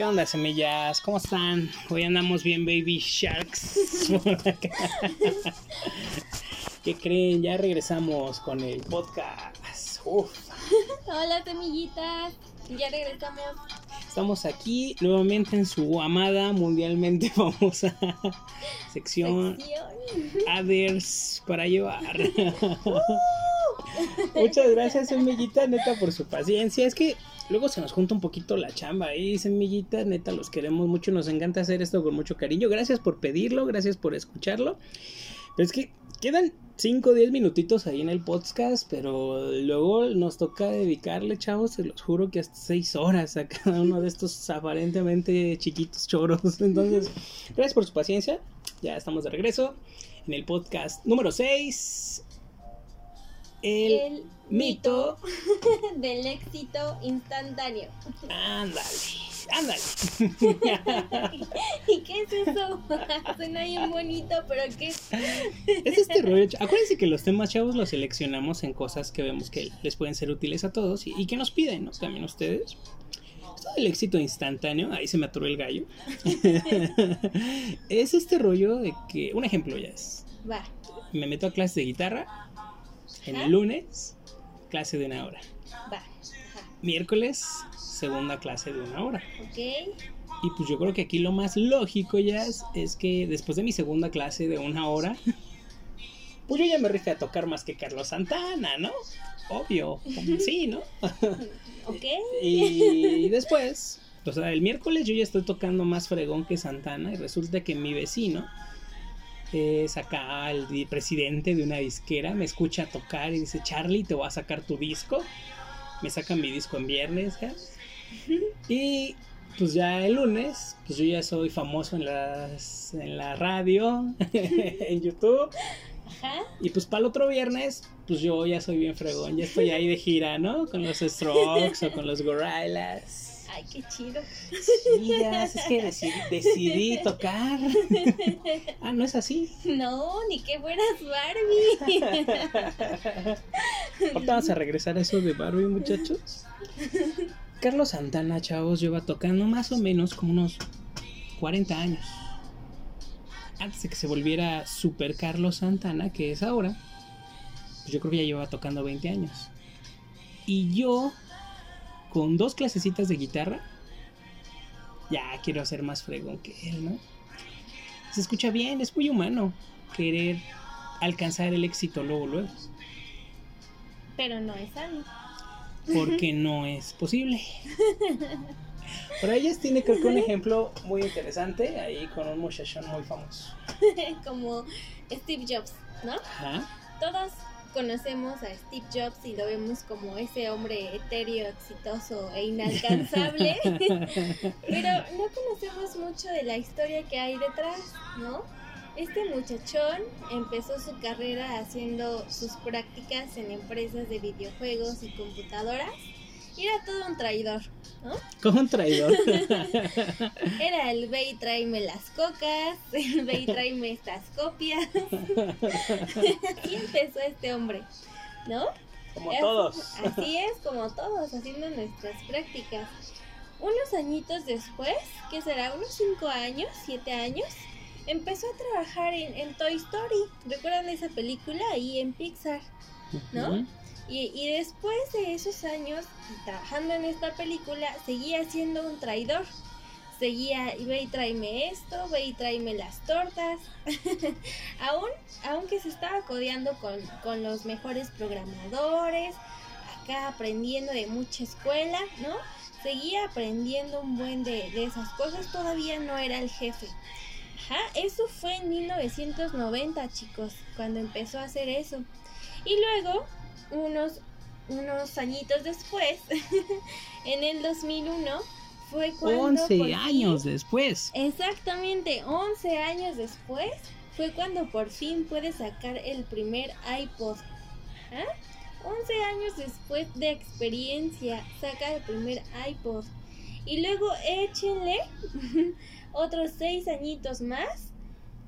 ¿Qué onda, semillas? ¿Cómo están? Hoy andamos bien, baby sharks. ¿Qué creen? Ya regresamos con el podcast. Uf. Hola, semillitas. Ya regresamos. Estamos aquí nuevamente en su amada, mundialmente famosa sección Sección. Others para llevar. Muchas gracias, semillita, neta, por su paciencia. Es que luego se nos junta un poquito la chamba y semillita, neta, los queremos mucho, nos encanta hacer esto con mucho cariño. Gracias por pedirlo, gracias por escucharlo. Pero es que quedan 5 o 10 minutitos ahí en el podcast, pero luego nos toca dedicarle, chavos, se los juro que hasta 6 horas a cada uno de estos aparentemente chiquitos choros. Entonces, gracias por su paciencia. Ya estamos de regreso en el podcast número 6. El, El mito. del éxito instantáneo. Ándale, ándale. ¿Y qué es eso? Suena bien bonito, pero ¿qué? Es este rollo. Acuérdense que los temas, chavos, los seleccionamos en cosas que vemos que les pueden ser útiles a todos y, y que nos piden, ¿no? También ustedes. Esto del éxito instantáneo, ahí se me atoró el gallo. es este rollo de que, un ejemplo ya es, Va. me meto a clase de guitarra en el lunes, clase de una hora. Va. Miércoles, segunda clase de una hora. Ok. Y pues yo creo que aquí lo más lógico ya es, es que después de mi segunda clase de una hora, pues yo ya me rifé a tocar más que Carlos Santana, ¿no? Obvio, sí, ¿no? Ok. Y después, o sea, el miércoles yo ya estoy tocando más fregón que Santana y resulta que mi vecino es acá el presidente de una disquera, me escucha tocar y dice, Charlie, te voy a sacar tu disco. Me sacan mi disco en viernes. Y pues ya el lunes, pues yo ya soy famoso en, las, en la radio, en YouTube. Ajá. Y pues para el otro viernes, pues yo ya soy bien fregón, ya estoy ahí de gira, ¿no? Con los Strokes o con los Gorillaz. Ay, qué chido. Es que decidí, decidí tocar. Ah, no es así. No, ni que fueras Barbie. Ahorita vamos a regresar a eso de Barbie, muchachos. Carlos Santana, chavos, lleva tocando más o menos como unos 40 años. Antes de que se volviera Super Carlos Santana, que es ahora, pues yo creo que ya lleva tocando 20 años. Y yo, con dos clasecitas de guitarra, ya quiero ser más fregón que él, ¿no? Se escucha bien, es muy humano querer alcanzar el éxito luego, luego. Pero no es sano. porque no es posible. Por ahí ellas tiene creo que un ejemplo muy interesante ahí con un muchachón muy famoso. Como Steve Jobs, ¿no? Ajá. Todos conocemos a Steve Jobs y lo vemos como ese hombre etéreo, exitoso e inalcanzable, pero no conocemos mucho de la historia que hay detrás, ¿no? Este muchachón empezó su carrera haciendo sus prácticas en empresas de videojuegos y computadoras era todo un traidor, ¿no? Como un traidor. Era el ve y tráeme las cocas, el ve y tráeme estas copias. Así empezó este hombre, ¿no? Como Es- todos. Así es, como todos, haciendo nuestras prácticas. Unos añitos después, que será unos 5 años, 7 años, empezó a trabajar en, en Toy Story. ¿Recuerdan esa película? Ahí en Pixar. ¿no? Y, después de esos años trabajando en esta película, seguía siendo un traidor. Seguía, ve y tráeme esto, ve y tráeme las tortas. aún, aunque se estaba codeando con, con los mejores programadores, acá aprendiendo de mucha escuela, ¿no? Seguía aprendiendo un buen de, de esas cosas, todavía no era el jefe. Ajá, eso fue en 1990, chicos, cuando empezó a hacer eso. Y luego, unos, unos añitos después, en el 2001, fue cuando... 11 por fin- años después. Exactamente, 11 años después fue cuando por fin pude sacar el primer iPod. ¿Ah? 11 años después de experiencia, saca el primer iPod. Y luego échenle otros 6 añitos más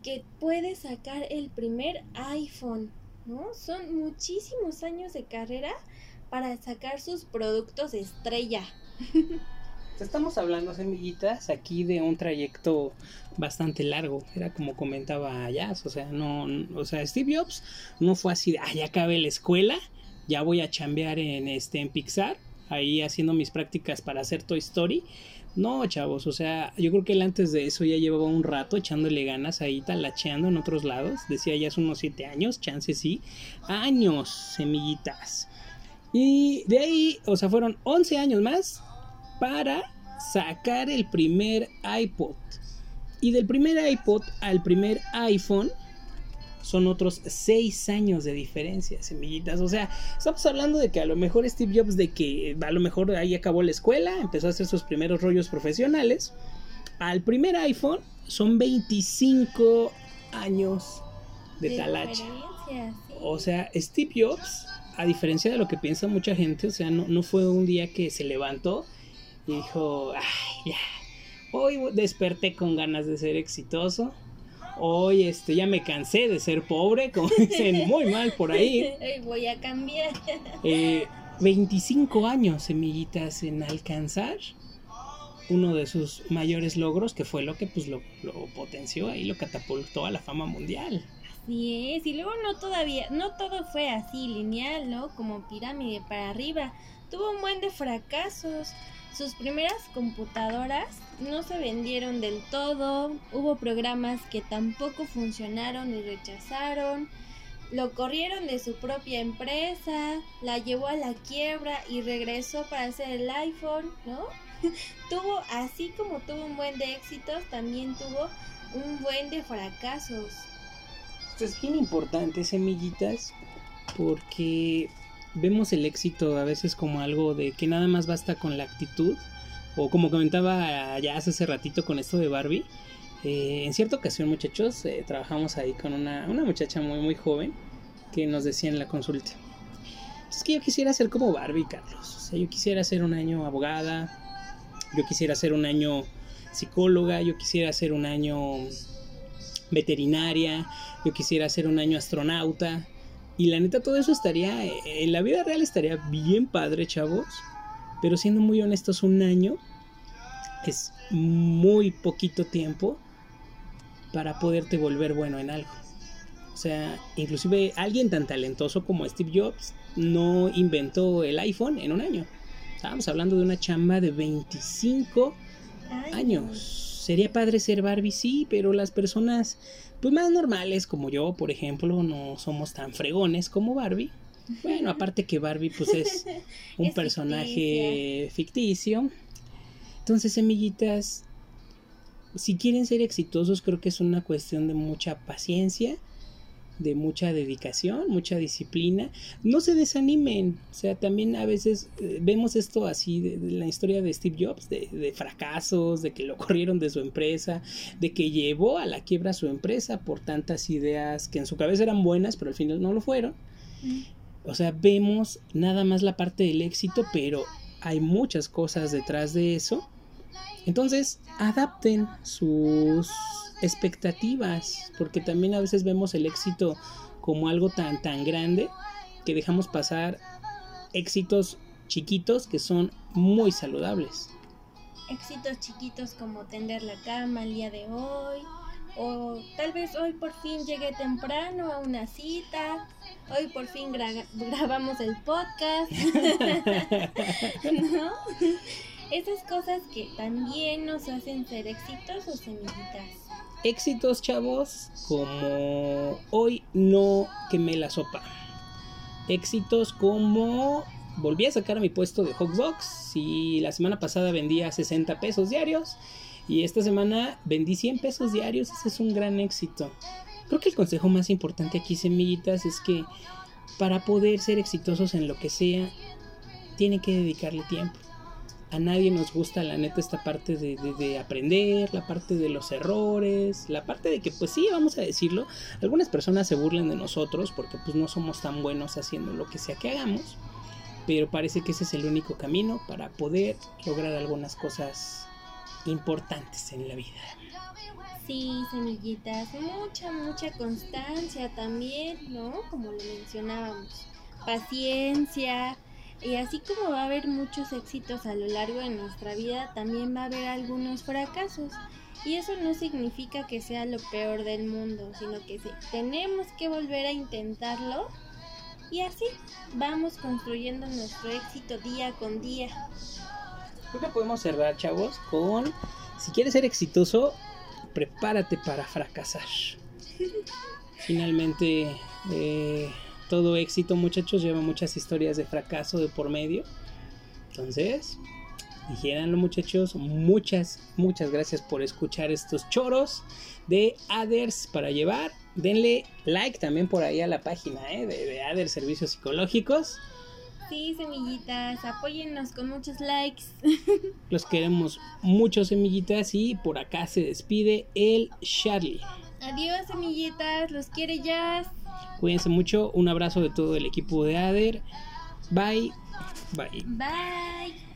que puede sacar el primer iPhone. ¿No? Son muchísimos años de carrera para sacar sus productos estrella. Estamos hablando, semillitas, aquí de un trayecto bastante largo. Era como comentaba Jazz, o sea, no, o sea, Steve Jobs no fue así de, ah, ya acabé la escuela, ya voy a chambear en, este, en Pixar, ahí haciendo mis prácticas para hacer Toy Story. No, chavos, o sea, yo creo que él antes de eso ya llevaba un rato echándole ganas ahí, talacheando en otros lados. Decía ya hace unos 7 años, chance sí. Años, semillitas. Y de ahí, o sea, fueron 11 años más para sacar el primer iPod. Y del primer iPod al primer iPhone son otros 6 años de diferencia, semillitas. O sea, estamos hablando de que a lo mejor Steve Jobs, de que a lo mejor ahí acabó la escuela, empezó a hacer sus primeros rollos profesionales. Al primer iPhone son 25 años de, talacha. O sea, Steve Jobs, a diferencia de lo que piensa mucha gente, o sea, no, no fue un día que se levantó y dijo, ay, ya, hoy desperté con ganas de ser exitoso. Hoy este ya me cansé de ser pobre, como dicen muy mal por ahí. Voy a cambiar. 25 eh, años, semillitas, en alcanzar uno de sus mayores logros, que fue lo que pues lo, lo potenció ahí, lo catapultó a la fama mundial. Así es, y luego no todavía, no todo fue así lineal, ¿no? Como pirámide para arriba. Tuvo un buen de fracasos. Sus primeras computadoras no se vendieron del todo, hubo programas que tampoco funcionaron y rechazaron, lo corrieron de su propia empresa, la llevó a la quiebra y regresó para hacer el iPhone, ¿no? tuvo, así como tuvo un buen de éxitos, también tuvo un buen de fracasos. Esto es bien importante, semillitas, porque vemos el éxito a veces como algo de que nada más basta con la actitud, o como comentaba ya hace ratito con esto de Barbie, eh, en cierta ocasión muchachos, eh, trabajamos ahí con una, una, muchacha muy muy joven que nos decía en la consulta, es que yo quisiera ser como Barbie, Carlos, o sea, yo quisiera ser un año abogada, yo quisiera ser un año psicóloga, yo quisiera ser un año veterinaria, yo quisiera ser un año astronauta, y la neta, todo eso estaría, en la vida real estaría bien padre, chavos. Pero siendo muy honestos, un año es muy poquito tiempo para poderte volver bueno en algo. O sea, inclusive alguien tan talentoso como Steve Jobs no inventó el iPhone en un año. Estábamos hablando de una chamba de 25 años. Sería padre ser Barbie, sí, pero las personas pues más normales como yo, por ejemplo, no somos tan fregones como Barbie. Bueno, aparte que Barbie pues es un personaje ficticio. Entonces, semillitas, si quieren ser exitosos, creo que es una cuestión de mucha paciencia de mucha dedicación, mucha disciplina. No se desanimen, o sea, también a veces eh, vemos esto así de, la historia de Steve Jobs, de, fracasos, de que lo corrieron de su empresa, de que llevó a la quiebra su empresa por tantas ideas que en su cabeza eran buenas, pero al final no lo fueron. Mm. O sea, vemos nada más la parte del éxito, pero hay muchas cosas detrás de eso. Entonces, adapten sus expectativas, porque también a veces vemos el éxito como algo tan tan grande que dejamos pasar éxitos chiquitos que son muy saludables. Éxitos chiquitos como tender la cama el día de hoy, o tal vez hoy por fin llegué temprano a una cita, hoy por fin grabamos el podcast, ¿no? Esas cosas que también nos hacen ser exitosos, semillitas éxitos, chavos, como hoy no quemé la sopa. Éxitos como volví a sacar a mi puesto de Hotbox y la semana pasada vendía 60 pesos diarios y esta semana vendí 100 pesos diarios. Ese es un gran éxito. Creo que el consejo más importante aquí, semillitas, es que para poder ser exitosos en lo que sea, tiene que dedicarle tiempo a nadie nos gusta la neta esta parte de, aprender, la parte de los errores, la parte de que pues sí, vamos a decirlo, algunas personas se burlan de nosotros porque pues no somos tan buenos haciendo lo que sea que hagamos, pero parece que ese es el único camino para poder lograr algunas cosas importantes en la vida. Sí, semillitas, mucha, mucha constancia también, ¿no? Como lo mencionábamos, paciencia, Y así como va a haber muchos éxitos a lo largo de nuestra vida, también va a haber algunos fracasos. Y eso no significa que sea lo peor del mundo, sino que sí, tenemos que volver a intentarlo. Y así vamos construyendo nuestro éxito día con día. Creo que podemos cerrar, chavos, con si quieres ser exitoso, prepárate para fracasar. Finalmente, eh, todo éxito, muchachos, lleva muchas historias de fracaso de por medio. Entonces, dijéranlo, muchachos, muchas, muchas gracias por escuchar estos choros de Aders para llevar. Denle like también por ahí a la página ¿eh? de, de Aders Servicios Psicológicos. Sí, semillitas, apóyennos con muchos likes. Los queremos mucho, semillitas, y por acá se despide el Charlie. Adiós, semillitas, los quiere ya. Cuídense mucho, un abrazo de todo el equipo de Ader. Bye, bye. Bye.